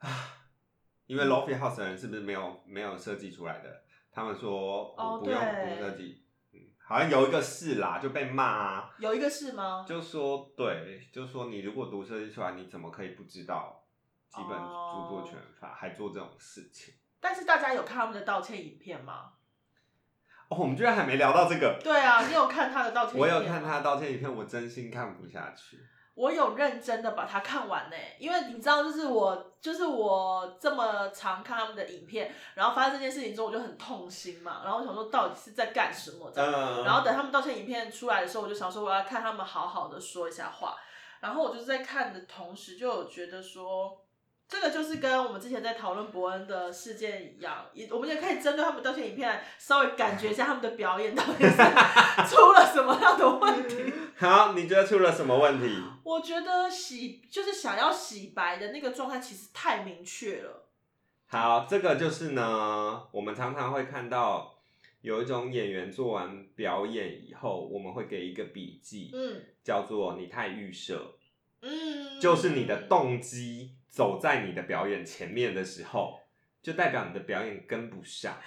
因为 Lofi House 的人是不是没有没有设计出来的？他们说不用对不设计，嗯，好像有一个是啦，就被骂啊，有一个是吗？就说对，就说你如果读设计出来，你怎么可以不知道基本著作权法，还做这种事情？但是大家有看他们的道歉影片吗？哦，我们居然还没聊到这个。对啊，你有看他的道歉影我片我？有看他的道歉影片，我真心看不下去。我有认真的把它看完呢，因为你知道，就是我，就是我这么常看他们的影片，然后发生这件事情之后，我就很痛心嘛，然后我想说到底是在干什么这样，嗯，然后等他们道歉影片出来的时候，我就想说我要看他们好好的说一下话，然后我就是在看的同时就有觉得说。这个就是跟我们之前在讨论伯恩的事件一样，也我们也可以针对他们道歉影片稍微感觉一下他们的表演到底是 出了什么样的问题。好，你觉得出了什么问题？我觉得洗就是想要洗白的那个状态，其实太明确了。好，这个就是呢，我们常常会看到有一种演员做完表演以后，我们会给一个笔记，嗯叫做“你太预设”，嗯，就是你的动机走在你的表演前面的时候，就代表你的表演跟不上，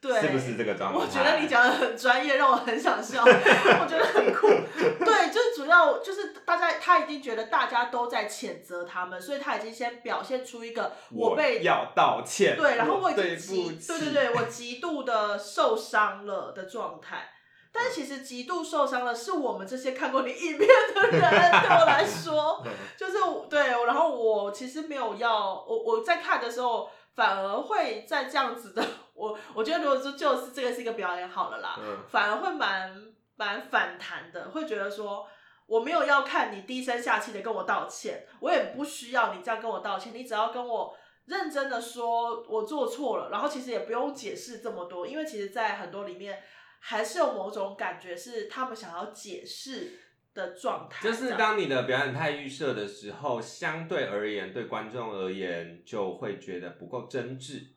对，是不是这个状态？我觉得你讲的很专业，让我很想笑，我觉得很酷。对，就是主要就是大家他已经觉得大家都在谴责他们，所以他已经先表现出一个我被要道歉，对，然后我已对经极对对对，我极度的受伤了的状态。但其实极度受伤的是我们这些看过你影片的人，对我来说，就是我对，然后我其实没有要我我在看的时候，反而会在这样子的，我我觉得如果说就是这个是一个表演好了啦，嗯。反而会蛮蛮反弹的，会觉得说我没有要看你低声下气的跟我道歉，我也不需要你这样跟我道歉，你只要跟我认真的说我做错了，然后其实也不用解释这么多，因为其实，在很多里面还是有某种感觉是他们想要解释的状态，就是当你的表演太预设的时候，相对而言，对观众而言就会觉得不够真挚，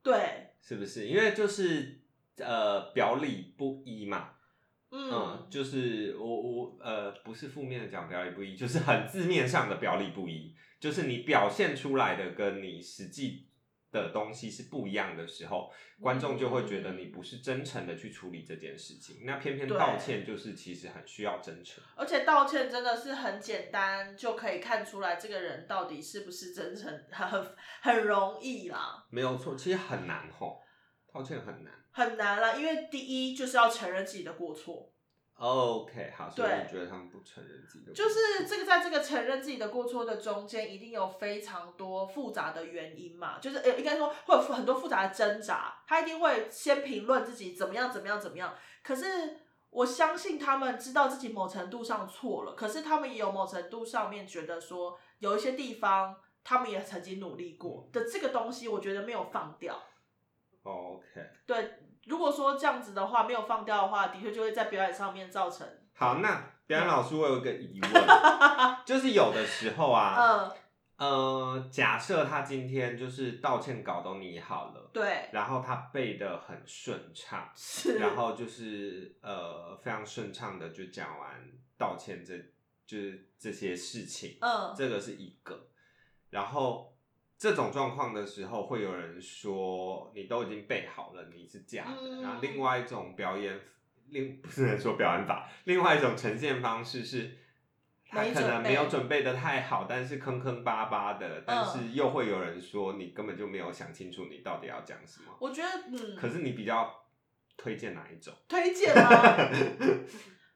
对，是不是？因为就是呃表里不一嘛，嗯，嗯，就是我我呃不是负面的讲表里不一，就是很字面上的表里不一，就是你表现出来的跟你实际的东西是不一样的时候，观众就会觉得你不是真诚的去处理这件事情。那偏偏道歉就是其实很需要真诚。而且道歉真的是很简单，就可以看出来这个人到底是不是真诚，很很很容易啦，没有错，其实很难吼，道歉很难。很难啦，因为第一就是要承认自己的过错，OK，好，所以对你觉得他们不承认自己的就是这个在这个承认自己的过错的中间，一定有非常多复杂的原因嘛，就是呃，应该说会有很多复杂的挣扎，他一定会先评论自己怎么样怎么样怎么样，可是。我相信他们知道自己某程度上错了，可是他们也有某程度上面觉得说，有一些地方他们也曾经努力过的这个东西，我觉得没有放掉。OK。对，如果说这样子的话，没有放掉的话，的确就会在表演上面造成，好，那表演老师，我有一个疑问，就是有的时候啊，嗯，呃，假设他今天就是道歉稿都拟好了，对，然后他背的很顺畅，是，然后就是呃非常顺畅的就讲完道歉这就是这些事情，嗯，这个是一个，然后这种状况的时候，会有人说你都已经备好了，你是假的。嗯然后另外一种表演，另不是说表演法，另外一种呈现方式是。他可能没有准备的太好，但是坑坑巴巴的，但嗯是又会有人说你根本就没有想清楚你到底要讲什么。我觉得，嗯，可是你比较推荐哪一种？推荐吗？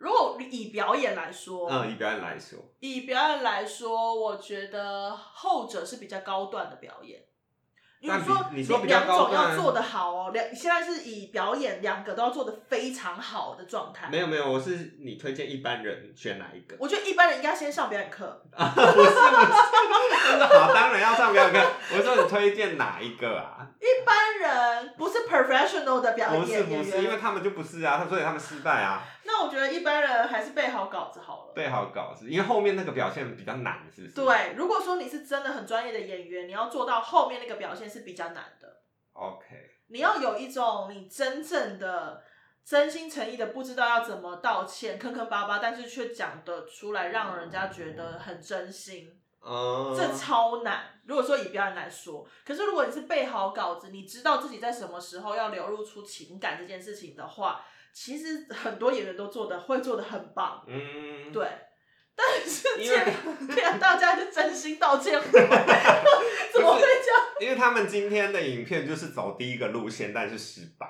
如果以表演来说，嗯，以表演来说，以表演来说，我觉得后者是比较高段的表演。你说你说比两种要做的好哦，两现在是以表演两个都要做的非常好的状态。没有没有，我是你推荐一般人选哪一个？我觉得一般人应该先上表演课，不 是不是，就是好，当然要上表演课。我说你推荐哪一个啊？一般人不是 professional 的表演演员不是，因为。他们就不是啊，所以他们失败啊。那那我觉得一般人还是背好稿子好了。背好稿子，因为后面那个表现比较难，是不是？对，如果说你是真的很专业的演员，你要做到后面那个表现是比较难的。OK，你要有一种你真正的真心诚意的，不知道要怎么道歉，坑坑巴巴，但是却讲得出来，让人家觉得很真心。嗯，这超难。如果说以表演来说，可是如果你是背好稿子，你知道自己在什么时候要流露出情感这件事情的话，其实很多演员都做的会做的很棒，嗯，对。但是这样大家是真心道歉会，怎么会这样？因为他们今天的影片就是走第一个路线，但是失败，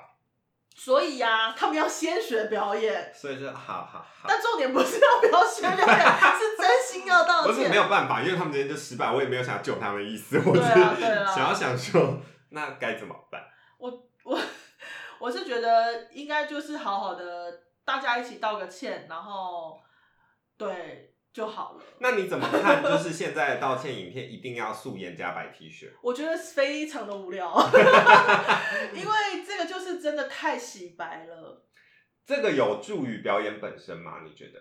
所以呀、他们要先学表演，所以说好好好，但重点不是要不要学表演，是真心要道歉。不是没有办法，因为他们今天就失败，我也没有想要救他们的意思，我对只啊对啊是想要想说，那该怎么办？我我我是觉得应该就是好好的，大家一起道个歉，然后对就好了。那你怎么看？就是现在的道歉影片一定要素颜加白 T 恤，我觉得非常的无聊，因为这个就是真的太洗白了。这个有助于表演本身吗？你觉得？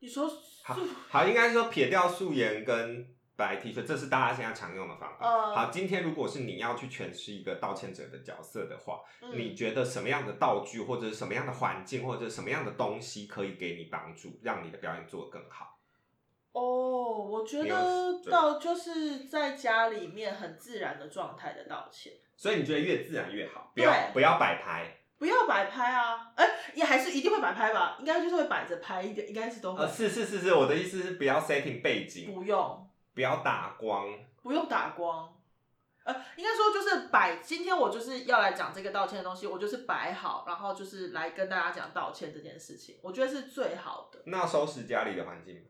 你说好素好，应该说撇掉素颜跟白 T 恤，这是大家现在常用的方法。呃好，今天如果是你要去诠释一个道歉者的角色的话，嗯你觉得什么样的道具，或者是什么样的环境，或者什么样的东西可以给你帮助，让你的表演做得更好？哦，我觉得对道就是在家里面很自然的状态的道歉，所以你觉得越自然越好，不要不要摆拍。不要摆拍啊！哎、也还是一定会摆拍吧？应该就是会摆着拍，一点应该是都会。呃，是是是是，我的意思是不要 setting 背景，不用，不要打光。不用打光。呃，应该说就是摆，今天我就是要来讲这个道歉的东西，我就是摆好，然后就是来跟大家讲道歉这件事情，我觉得是最好的。那收拾家里的环境吗，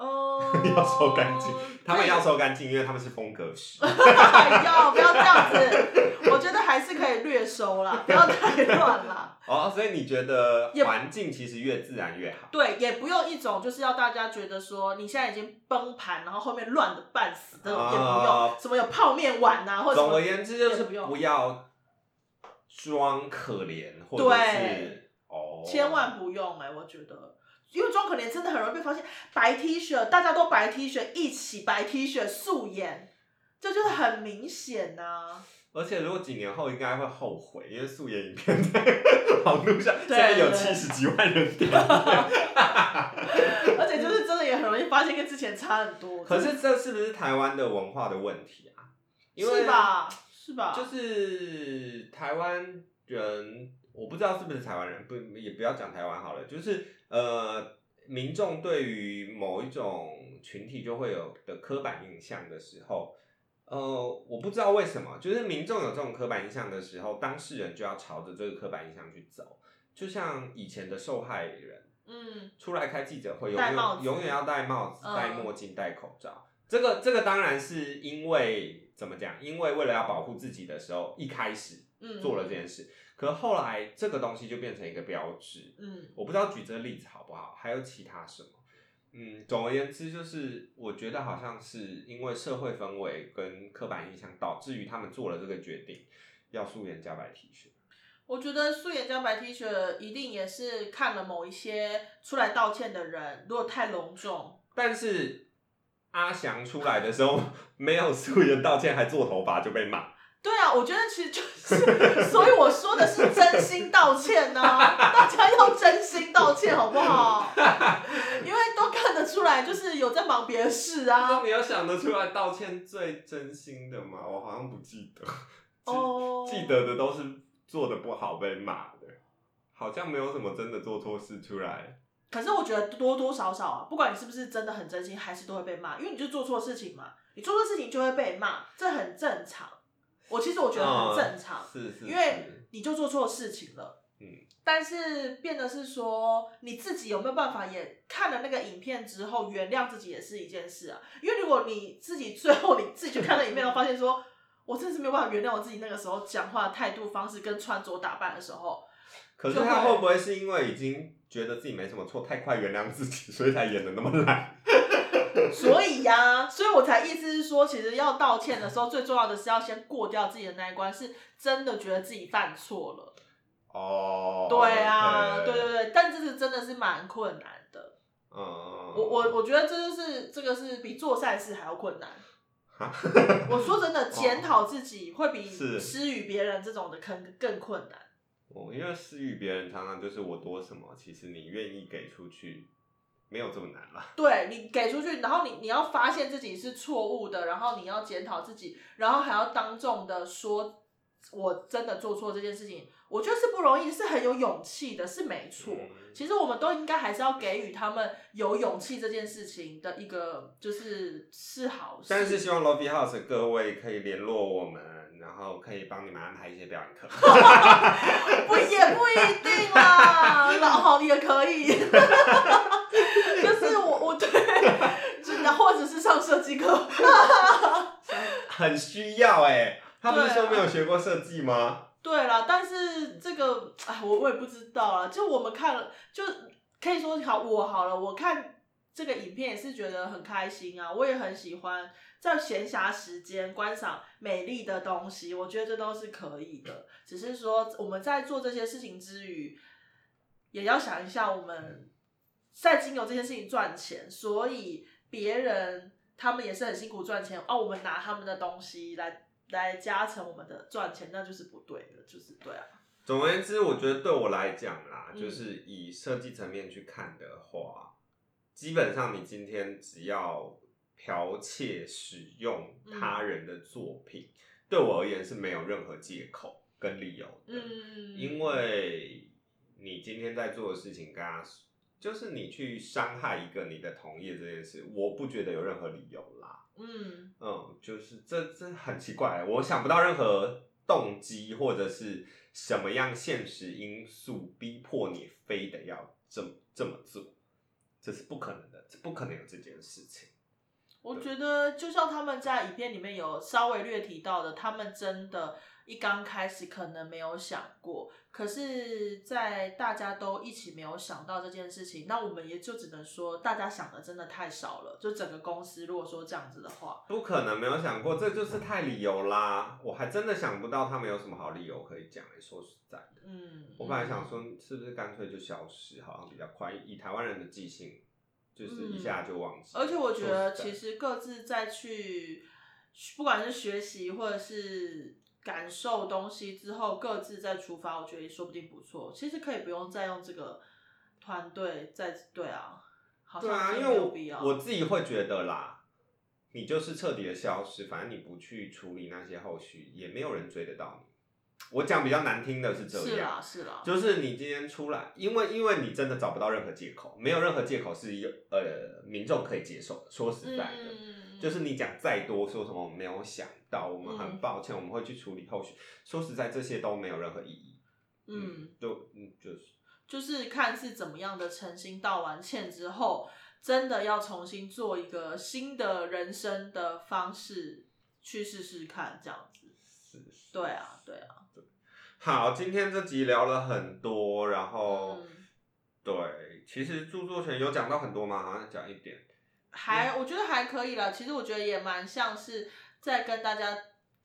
嗯，要收干净，他们要收干净，因为他们是风格师。要不要这样子？我觉得还是可以略收啦，不要太乱啦。哦，所以你觉得环境其实越自然越好？对，也不用一种就是要大家觉得说你现在已经崩盘，然后后面乱的半死这种也不用，啊什么有泡面碗啊、或者总而言之，就是不用不要装可怜，或者是对哦，千万不用哎、我觉得，因为装可怜真的很容易被发现。白 T 恤，大家都白 T 恤，一起白 T 恤素颜，这就是很明显呐、而且如果几年后应该会后悔，因为素颜影片在 网络上现在有七十几万人点阅。而且就是真的也很容易发现跟之前差很多。可是这是不是台湾的文化的问题啊？因为是吧？是吧？就是台湾人，我不知道是不是台湾人，不也不要讲台湾好了，就是呃，民众对于某一种群体就会有的刻板印象的时候，呃，我不知道为什么，就是民众有这种刻板印象的时候，当事人就要朝着这个刻板印象去走，就像以前的受害人。嗯，出来开记者会，永戴帽子远永远要戴帽子、嗯戴墨镜、戴口罩。这个这个当然是因为怎么讲？因为为了要保护自己的时候，一开始嗯做了这件事。可后来这个东西就变成一个标志。嗯我不知道举这个例子好不好，还有其他什么？嗯，总而言之，就是我觉得好像是因为社会氛围跟刻板印象，导致于他们做了这个决定，要素颜加白 T 恤。我觉得素颜加白 T 恤一定也是看了某一些出来道歉的人，如果太隆重，但是阿翔出来的时候没有素颜道歉，还做头发就被骂。对啊，我觉得其实就是，所以我说的是真心道歉呢、大家要真心道歉好不好？因为都看得出来，就是有在忙别的事那啊。你要想得出来道歉最真心的吗？我好像不记得，记哦，记得的都是做的不好被骂的，好像没有什么真的做错事出来。可是我觉得多多少少啊，不管你是不是真的很真心，还是都会被骂，因为你就做错事情嘛，你做错事情就会被骂，这很正常。我其实我觉得很正常，是是，因为你就做错事情了。嗯，但是变的是说，你自己有没有办法也看了那个影片之后原谅自己也是一件事啊。因为如果你自己最后你自己去看了影片，然后发现说，我真的是没有办法原谅我自己那个时候讲话态度方式跟穿着打扮的时候，可是他会不会是因为已经觉得自己没什么错，太快原谅自己，所以才演的那么烂？所以呀、所以我才意思是说，其实要道歉的时候，最重要的是要先过掉自己的那一关，是真的觉得自己犯错了。哦，对啊对对对，但这是真的是蛮困难的。嗯，我我我觉得这就是这个是比做善事还要困难。哈 我说真的，检讨自己会比施予别人这种的坑更困难。哦，因为施予别人常常就是我多什么，其实你愿意给出去，没有这么难了。对你给出去，然后你你要发现自己是错误的，然后你要检讨自己，然后还要当众的说，我真的做错这件事情，我觉得是不容易，是很有勇气的，是没错。嗯其实我们都应该还是要给予他们有勇气这件事情的一个，就是是好事。但是希望 Lobby House 的各位可以联络我们，然后可以帮你们安排一些表演课。不也不一定啦，然后也可以，就 是我我对，就或者是上设计课，很需要哎、他不是说没有学过设计吗？对啦，但是这个哎，我我也不知道啊。就我们看了，就可以说好我好了，我看这个影片也是觉得很开心啊，我也很喜欢在闲暇时间观赏美丽的东西，我觉得这都是可以的。只是说我们在做这些事情之余，也要想一下我们在经由这件事情赚钱，所以别人他们也是很辛苦赚钱，哦，我们拿他们的东西来来加成我们的赚钱，那就是不对的，就是对啊，总而言之，我觉得对我来讲啦，嗯。就是以设计层面去看的话，基本上你今天只要剽窃使用他人的作品，对我而言是没有任何借口跟理由的。嗯，因为你今天在做的事情，跟他就是你去伤害一个你的同业这件事，我不觉得有任何理由啦。嗯嗯，就是这这很奇怪，我想不到任何动机或者是什么样现实因素逼迫你非得要这么这么做，这是不可能的，这不可能有这件事情。我觉得就像他们在影片里面有稍微略提到的，他们真的，一刚开始可能没有想过，可是，在大家都一起没有想到这件事情，那我们也就只能说，大家想的真的太少了。就整个公司，如果说这样子的话，不可能没有想过，这就是太理由啦！我还真的想不到他们有什么好理由可以讲、欸。说实在的，嗯，我本来想说，是不是干脆就消失，好像比较快。以台湾人的记性，就是一下就忘记。而且我觉得，其实实各自再去，不管是学习或者是感受东西之后，各自再出发，我觉得也说不定不错。其实可以不用再用这个团队再对啊，好对啊，像没有必要。我自己会觉得啦，你就是彻底的消失，反正你不去处理那些后续，也没有人追得到你。我讲比较难听的是这是样，啦是啦，就是你今天出来，因为因为你真的找不到任何借口，没有任何借口是有呃民众可以接受的。说实在的，嗯，就是你讲再多说什么我们没有想到，我们嗯很抱歉，我们会去处理后续。说实在，这些都没有任何意义。嗯，就嗯就是就是看是怎么样的诚心道完歉之后，真的要重新做一个新的人生的方式去试试看，这样子。是是对啊，对啊。好，今天这集聊了很多，然后、嗯对，其实著作权有讲到很多吗？好像讲一点。还我觉得还可以啦。其实我觉得也蛮像是再跟大家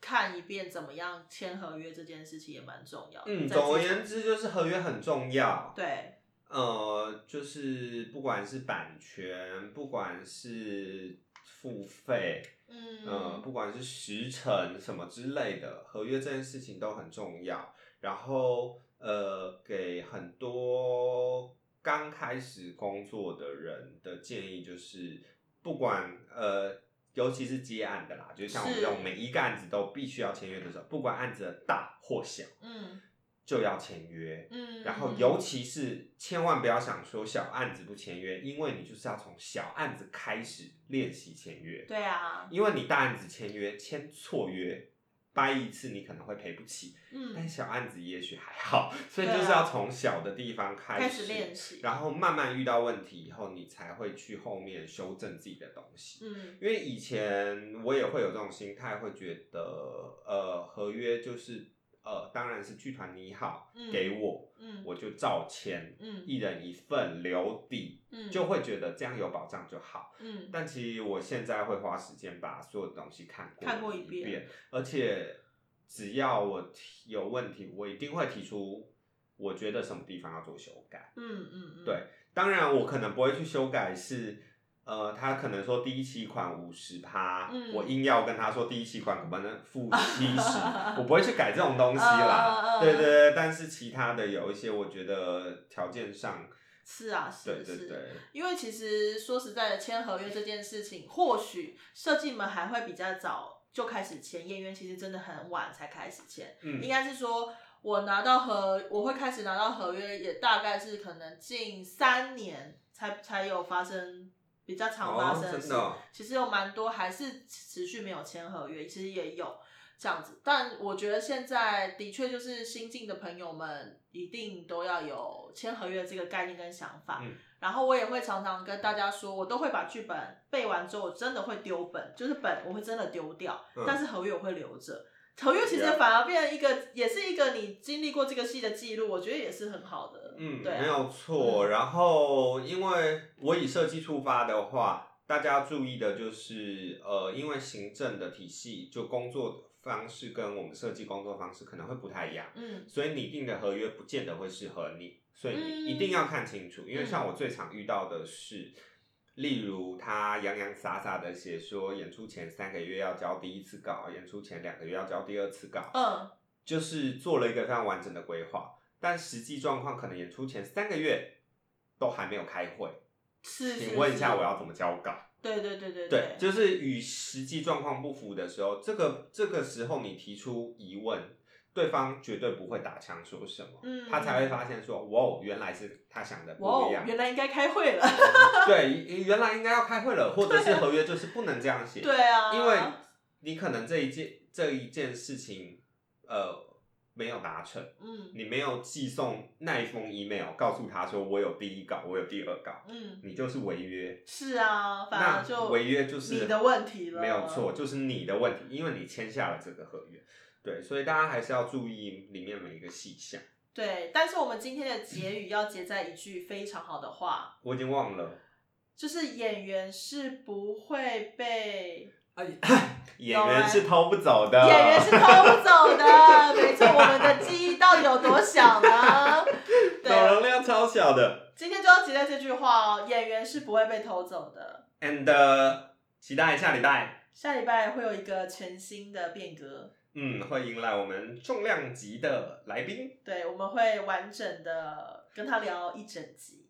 看一遍怎么样签合约这件事情也蛮重要的。嗯，在总而言之就是合约很重要。对，呃，就是不管是版权，不管是付费，嗯，呃，不管是时程什么之类的，合约这件事情都很重要。然后呃，给很多刚开始工作的人的建议就是，不管呃，尤其是接案的啦，就像我们是这种每一个案子都必须要签约的时候，不管案子的大或小，嗯就要签约。嗯，然后，尤其是千万不要想说小案子不签约，因为你就是要从小案子开始练习签约。对啊，因为你大案子签约签错约，掰一次你可能会赔不起，但嗯，小案子也许还好，所以就是要从小的地方开开始练习，然后慢慢遇到问题以后，你才会去后面修正自己的东西。嗯因为以前我也会有这种心态，会觉得呃合约就是呃当然是剧团你好、嗯给我，嗯我就照签，嗯一人一份留底，嗯，就会觉得这样有保障就好。嗯但其实我现在会花时间把所有的东西看过看过一一遍而且只要我提有问题，我一定会提出我觉得什么地方要做修改。嗯嗯嗯，对当然，我可能不会去修改是。呃，他可能说第一期款五十趴，嗯我硬要跟他说第一期款可不能付 七十，我不会去改这种东西啦。嗯对对对，但是其他的有一些，我觉得条件上，是啊，是是。对对对，因为其实说实在的，签合约这件事情，或许设计们还会比较早就开始签，演员其实真的很晚才开始签。应嗯，该是说，我拿到合，我会开始拿到合约，也大概是可能近三年才才有发生比较常发哦生的事。真的哦其实有蛮多还是持续没有签合约，其实也有这样子。但我觉得现在的确就是新进的朋友们一定都要有签合约这个概念跟想法。嗯然后我也会常常跟大家说，我都会把剧本背完之后，我真的会丢本，就是本我会真的丢掉，嗯但是合约我会留着。合约其实反而变成一个，也是一个你经历过这个戏的记录，我觉得也是很好的。嗯，对啊没有错。嗯然后，因为我以设计出发的话，大家要注意的就是，呃，因为行政的体系就工作方式跟我们设计工作方式可能会不太一样，嗯所以拟定的合约不见得会适合你，所以一定要看清楚。因为像我最常遇到的是。例如，他洋洋洒洒的写说，演出前三个月要交第一次稿，演出前两个月要交第二次稿，嗯，就是做了一个非常完整的规划，但实际状况可能演出前三个月都还没有开会。是是。请问一下，我要怎么交稿？对对对对对，就是与实际状况不符的时候，这个这个时候你提出疑问，对方绝对不会打枪说什么，嗯他才会发现说，哇，哦原来是他想的不一样，。原来应该开会了。对，原来应该要开会了，或者是合约就是不能这样写。对啊，因为你可能这一件这一件事情，呃，没有达成，嗯你没有寄送那一封 email 告诉他说我有第一稿，我有第二稿，嗯，你就是违约。是啊，反那而就违约就是你的问题了，没有错，就是你的问题，因为你签下了这个合约。对，所以大家还是要注意里面每一个细项。对，但是我们今天的结语要结在一句非常好的话，我已经忘了，就是演员是不会被哎，演员是偷不走的，演员是偷不走的，没错，我们的记忆到底有多小呢？脑 对，容量超小的。今天就要结在这句话哦，演员是不会被偷走的。And、uh, 期待下礼拜，下礼拜会有一个全新的变革，嗯，会迎来我们重量级的来宾。对，我们会完整的跟他聊一整集。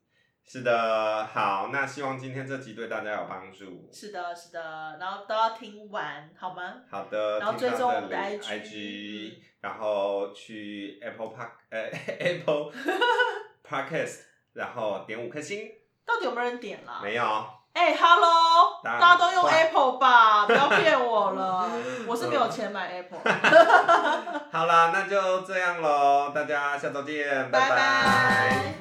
是的，好，那希望今天这集对大家有帮助。是的，是的，然后都要听完，好吗？好的，然后追踪我们的 IG 然后去 Apple Park 呃 Apple Podcast，然后点五颗星，到底有没有人点啦？没有，哎、h e l l o 大家都用 Apple 吧，不要骗我了，我是没有钱买 Apple。好啦，那就这样喽，大家下周见，拜拜拜